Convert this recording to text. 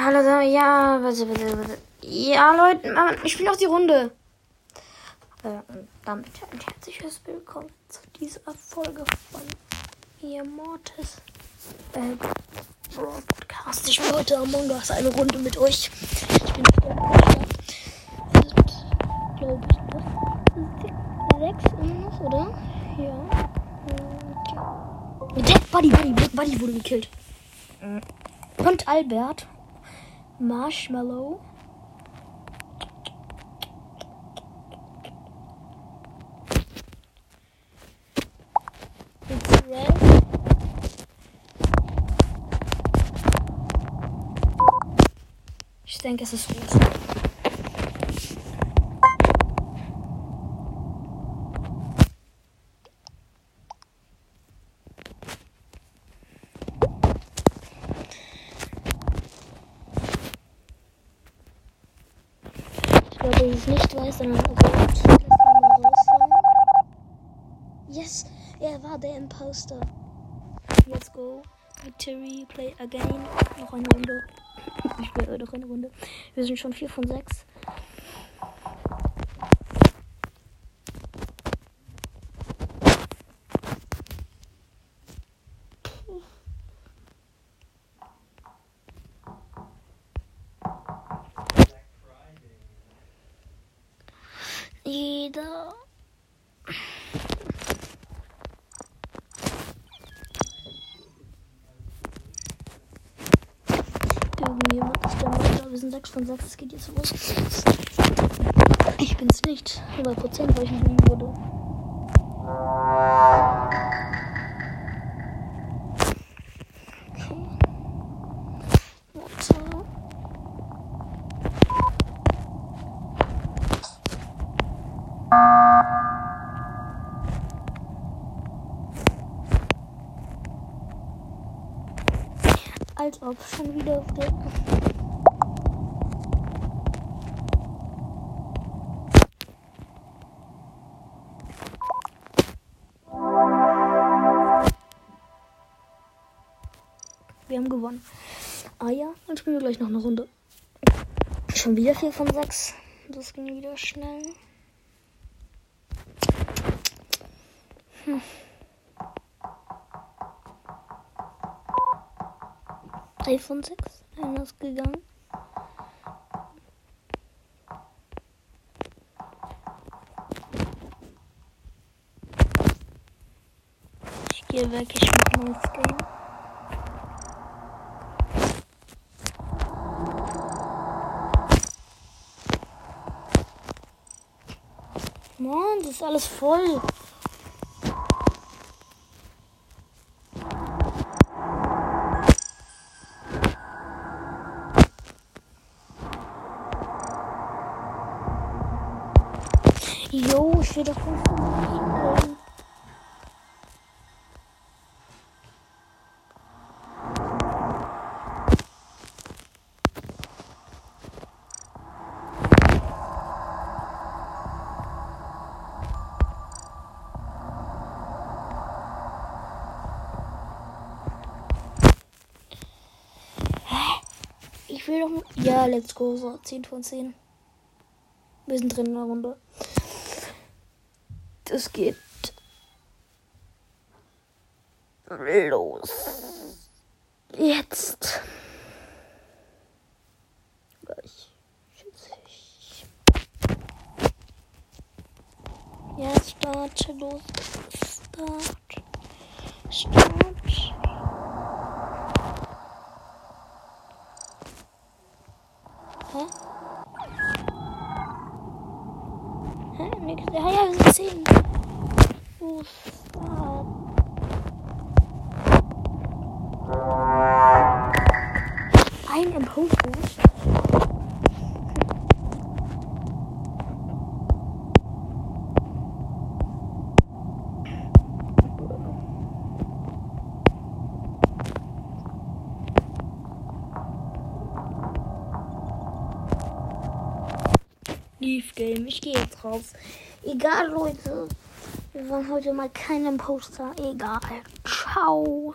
Hallo, ja, warte, warte, warte. Ja, Leute, ich spiele noch die Runde. Äh, und damit ein herzliches Willkommen zu dieser Folge von ihr Mortis äh, Broadcast. Ich spiele heute Among Us eine Runde mit euch. Ich bin glaube ich, das sechs immer noch, oder? Ja. Ja. Der Buddy, Buddy, Buddy wurde gekillt. Und Albert. Marshmallow. It's red. Ich denke, es ist rot. Es nicht weiß, sondern rot. Lass mal rausholen. Yes, er war der Imposter. Let's go. Victory, play again. Noch eine Runde. Ich spiele noch eine Runde. Wir sind schon 4 von 6. Jeder. Irgendjemand ist der Mörder. Wir sind 6 von 6. Es geht jetzt los. Ich bin's nicht. 100% weil ich nicht wurde. Als ob schon wieder auf der. Wir haben gewonnen. Ah ja, dann spielen wir gleich noch eine Runde. Schon wieder 4 von 6. Das ging wieder schnell. Hm. Drei von sechs. Einer ist gegangen. Ich gehe weg, ich mache neues Game. Mann, das ist alles voll. Jo, ich will doch von Ich will doch. Ja, let's go. So, 10 von 10. Wir sind drin in der Runde. Das geht los. Jetzt. Ja, start. Los. Start. Start. Ja, ja, wir sind 10. Oh, start. Ein Imposter. Leaf Game. Ich gehe jetzt raus. Egal, Leute. Wir waren heute mal kein Imposter. Egal. Ciao.